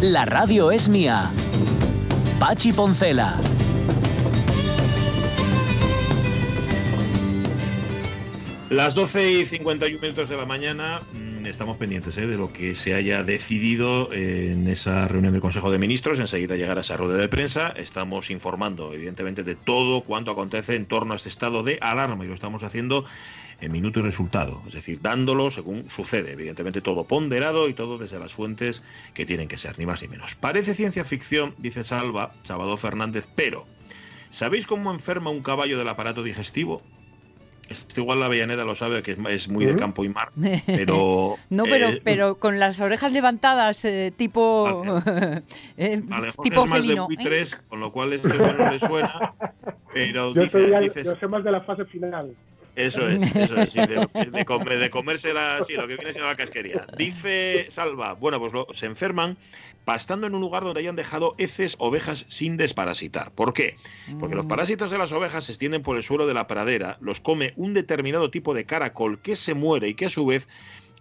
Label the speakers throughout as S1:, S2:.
S1: La radio es mía. Pachi Poncela.
S2: Las 12 y 51 minutos de la mañana mm, estamos pendientes ¿eh? de lo que se haya decidido en esa reunión del Consejo de Ministros. Enseguida llegará esa rueda de prensa. Estamos informando, evidentemente, de todo cuanto acontece en torno a este estado de alarma y lo estamos haciendo en minuto y resultado, es decir, dándolo según sucede, evidentemente todo ponderado y todo desde las fuentes que tienen que ser, ni más ni menos. Parece ciencia ficción, dice Salva, Salvador Fernández, pero ¿sabéis cómo enferma un caballo del aparato digestivo? Esto igual la Avellaneda lo sabe, que es, muy de campo y mar, pero...
S3: no, pero, eh, pero con las orejas levantadas, eh, tipo...
S2: eh, tipo es más de buitres, con lo cual este bueno le suena, pero
S4: yo, dice, yo sé más de la fase final.
S2: Eso es, eso es, sí, de, de, comer, de, comérsela, sí, lo que viene siendo la casquería. Dice Salva, bueno, pues lo, se enferman pastando en un lugar donde hayan dejado heces ovejas sin desparasitar. ¿Por qué? Porque los mm. parásitos de las ovejas se extienden por el suelo de la pradera, los come un determinado tipo de caracol que se muere y que a su vez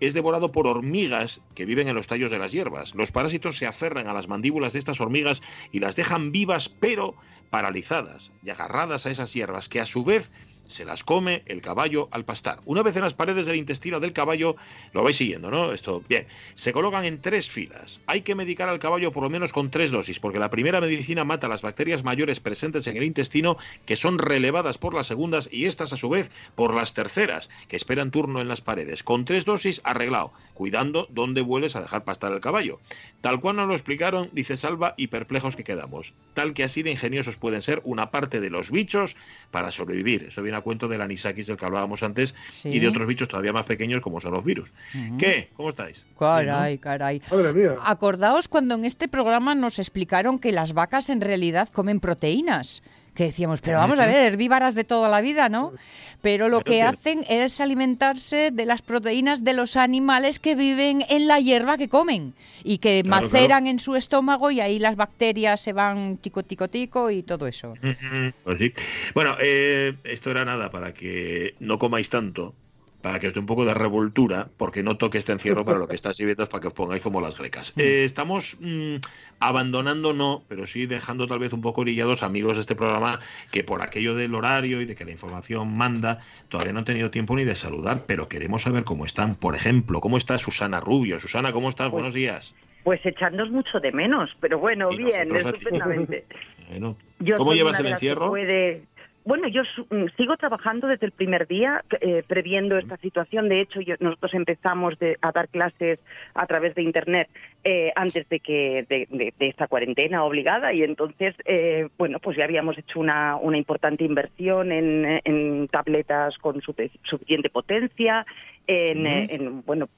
S2: es devorado por hormigas que viven en los tallos de las hierbas. Los parásitos se aferran a las mandíbulas de estas hormigas y las dejan vivas pero paralizadas y agarradas a esas hierbas que a su vez se las come el caballo al pastar. Una vez en las paredes del intestino del caballo, lo vais siguiendo, ¿no? Esto, bien, se colocan en tres filas. Hay que medicar al caballo por lo menos con tres dosis, porque la primera medicina mata las bacterias mayores presentes en el intestino, que son relevadas por las segundas y estas a su vez por las terceras, que esperan turno en las paredes. Con tres dosis, arreglado, cuidando dónde vuelves a dejar pastar el caballo. Tal cual nos lo explicaron, dice Salva, y perplejos que quedamos. Tal que así de ingeniosos pueden ser una parte de los bichos para sobrevivir. Eso viene a cuento del anisakis del que hablábamos antes y de otros bichos todavía más pequeños como son los virus. ¿Qué? ¿Cómo estáis?
S3: Caray, caray. Acordaos cuando en este programa nos explicaron que las vacas en realidad comen proteínas que decíamos, pero vamos a ver, herbívoras de toda la vida, ¿no? Pero lo que hacen es alimentarse de las proteínas de los animales que viven en la hierba que comen y que maceran en su estómago y ahí las bacterias se van tico, tico, tico y todo eso.
S2: Pues sí. Bueno, eh, esto era nada para que no comáis tanto para que os dé un poco de revoltura, porque no toque este encierro para lo que está sirviendo es para que os pongáis como las grecas. Mm. Eh, estamos mm, abandonando, no, pero sí dejando tal vez un poco orillados amigos de este programa que por aquello del horario y de que la información manda, todavía no han tenido tiempo ni de saludar, pero queremos saber cómo están. Por ejemplo, ¿cómo está Susana Rubio? Susana, ¿cómo estás? Buenos días.
S5: Pues echándonos mucho de menos, pero bueno, bien, estupendamente.
S2: ¿Cómo llevas el encierro?
S5: Bueno, yo mm, sigo trabajando desde el primer día, eh, previendo esta situación. De hecho, nosotros empezamos a dar clases a través de Internet eh, antes de que de, esta cuarentena obligada. Y entonces, eh, bueno, pues ya habíamos hecho una, importante inversión en, tabletas con suficiente potencia, en, en bueno,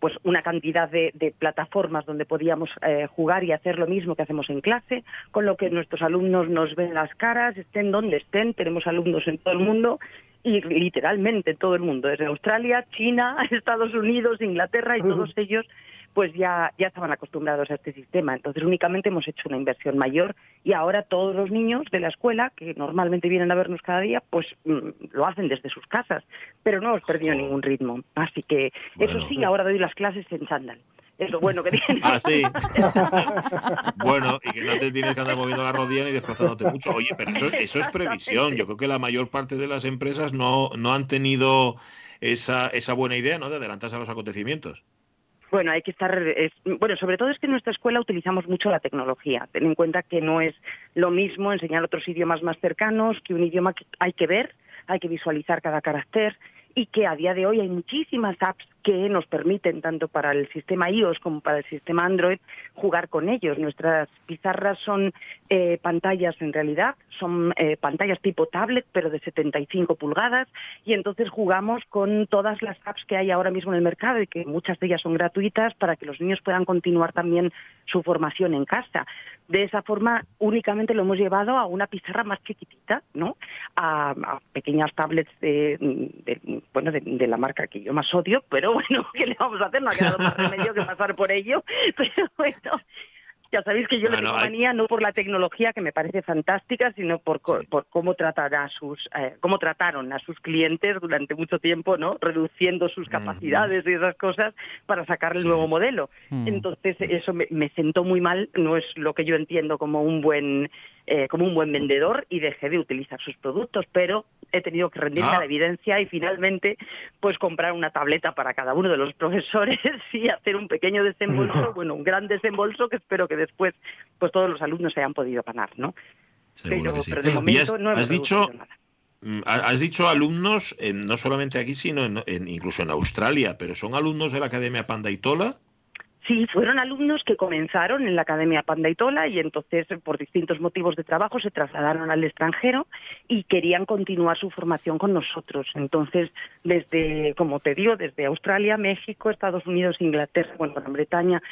S5: pues una cantidad de, plataformas donde podíamos eh, jugar y hacer lo mismo que hacemos en clase, con lo que nuestros alumnos nos ven las caras, estén donde estén, tenemos alumnos en todo el mundo y literalmente en todo el mundo, desde Australia, China, Estados Unidos, Inglaterra y todos ellos pues ya, ya estaban acostumbrados a este sistema. Entonces únicamente hemos hecho una inversión mayor y ahora todos los niños de la escuela, que normalmente vienen a vernos cada día, pues mm, lo hacen desde sus casas, pero no hemos perdido ningún ritmo. Así que eso sí, ahora doy las clases en chándal. Es lo bueno que tiene.
S2: Ah, sí. bueno, y que no te tienes que andar moviendo la rodilla ni desplazándote mucho. Oye, pero eso, eso es previsión. Yo creo que la mayor parte de las empresas no, no han tenido esa, esa buena idea ¿no? de adelantarse a los acontecimientos.
S5: Bueno, hay que estar. bueno, sobre todo es que en nuestra escuela utilizamos mucho la tecnología. Ten en cuenta que no es lo mismo enseñar otros idiomas más cercanos que un idioma que hay que ver, hay que visualizar cada carácter y que a día de hoy hay muchísimas apps que nos permiten, tanto para el sistema iOS como para el sistema Android, jugar con ellos. Nuestras pizarras son eh, pantallas en realidad, son eh, pantallas tipo tablet, pero de 75 pulgadas, y entonces jugamos con todas las apps que hay ahora mismo en el mercado y que muchas de ellas son gratuitas para que los niños puedan continuar también su formación en casa. De esa forma, únicamente lo hemos llevado a una pizarra más chiquitita, ¿no? A, pequeñas tablets de, bueno, de, la marca que yo más odio, pero bueno, ¿qué le vamos a hacer? No ha quedado más remedio que pasar por ello. Pero bueno, ya sabéis que yo le tengo manía no por la tecnología que me parece fantástica, sino por, por cómo tratará sus eh, cómo trataron a sus clientes durante mucho tiempo, ¿no? Reduciendo sus capacidades y esas cosas para sacar el nuevo modelo. Mm. Entonces eso me, me, sentó muy mal, no es lo que yo entiendo como un buen eh, como un buen vendedor y dejé de utilizar sus productos, pero he tenido que rendirme a la ah. evidencia y finalmente pues comprar una tableta para cada uno de los profesores y hacer un pequeño desembolso, bueno, un gran desembolso que espero que después pues todos los alumnos se hayan podido ganar, ¿no?
S2: pero, de momento no has dicho nada. Mm, has dicho alumnos, no solamente aquí, sino en, incluso en Australia, pero son alumnos de la Academia Pandaitola.
S5: Sí, fueron alumnos que comenzaron en la Academia Pandaitola y entonces por distintos motivos de trabajo se trasladaron al extranjero y querían continuar su formación con nosotros. Entonces, desde, como te digo, desde Australia, México, Estados Unidos, Inglaterra, bueno, Gran Bretaña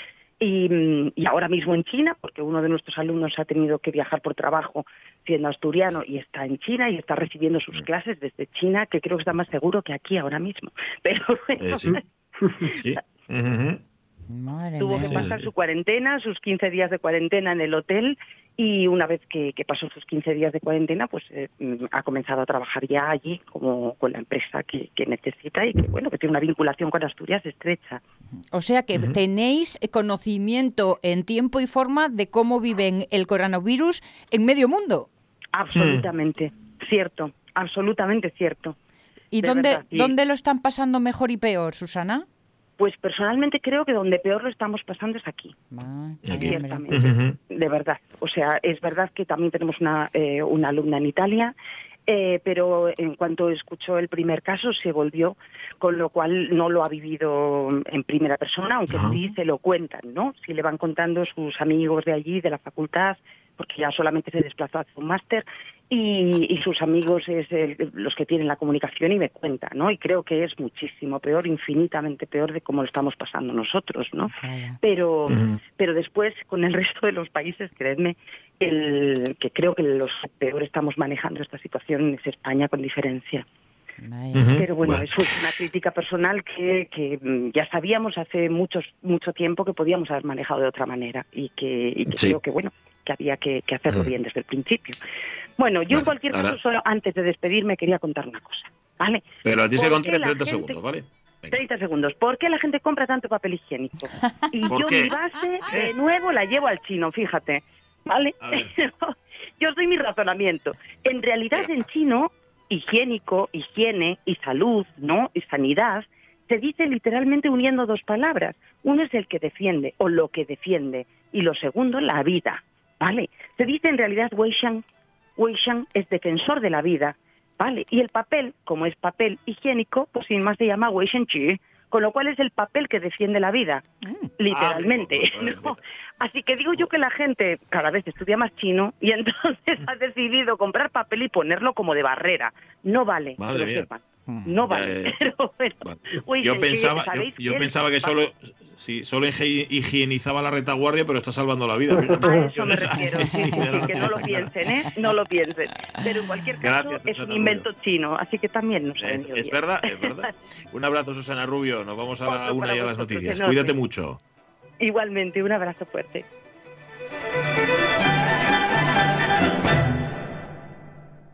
S5: y, y, ahora mismo en China, porque uno de nuestros alumnos ha tenido que viajar por trabajo siendo asturiano y está en China y está recibiendo sus mm. clases desde China, que creo que está más seguro que aquí ahora mismo. Pero
S2: bueno, eh, sí.
S5: Tuvo que pasar su cuarentena, sus 15 días de cuarentena en el hotel y una vez que, pasó sus 15 días de cuarentena, pues eh, ha comenzado a trabajar ya allí como con la empresa que, necesita y que bueno que tiene una vinculación con Asturias estrecha.
S3: O sea que tenéis conocimiento en tiempo y forma de cómo viven el coronavirus en medio mundo.
S5: Absolutamente, cierto, absolutamente cierto.
S3: ¿Y dónde, dónde lo están pasando mejor y peor, Susana?
S5: Pues personalmente creo que donde peor lo estamos pasando es aquí, ah, ciertamente, de verdad. O sea, es verdad que también tenemos una, eh, una alumna en Italia, eh, pero en cuanto escuchó el primer caso se volvió, con lo cual no lo ha vivido en primera persona, aunque sí se lo cuentan, ¿no? Si le van contando sus amigos de allí, de la facultad, porque ya solamente se desplazó a hacer un máster, y, sus amigos es los que tienen la comunicación y me cuentan, ¿no? Y creo que es muchísimo peor, infinitamente peor de cómo lo estamos pasando nosotros, ¿no? Pero, pero después, con el resto de los países, creedme, el que creo que los peor estamos manejando esta situación es España con diferencia. Pero bueno, eso es una crítica personal que, que, mm, ya sabíamos hace muchos, mucho tiempo que podíamos haber manejado de otra manera y que, creo que bueno que había que, hacerlo bien desde el principio. Bueno, yo en cualquier caso, solo antes de despedirme quería contar una cosa, ¿vale?
S2: Pero a ti se 30 segundos, ¿vale?
S5: 30 segundos. ¿Por qué la gente compra tanto papel higiénico? Y yo mi base, de nuevo, la llevo al chino, fíjate, ¿vale? yo soy mi razonamiento. En realidad, en chino, higiénico, higiene y salud, ¿no? Y sanidad, se dice literalmente uniendo dos palabras. Uno es el que defiende o lo que defiende y lo segundo, la vida, ¿vale? Se dice en realidad Weishan Wei Shan es defensor de la vida, ¿vale? Y el papel, como es papel higiénico, pues sin más se llama Wei Shan Chi, con lo cual es el papel que defiende la vida, mm. literalmente. Ah, Así que digo yo que la gente cada vez estudia más chino y entonces ha decidido comprar papel y ponerlo como de barrera. No vale, que lo sepan. No vale.
S2: yo pensaba, yo, pensaba que solo, sí, solo higienizaba la retaguardia, pero está salvando la vida.
S5: A eso me refiero, que no lo piensen, ¿eh? No lo piensen. Pero en cualquier caso es un invento chino, así que también nos ha
S2: Es, es verdad, es verdad. Un abrazo, Susana Rubio. Nos vamos a la una y a las noticias. Cuídate mucho.
S5: Igualmente, un abrazo fuerte.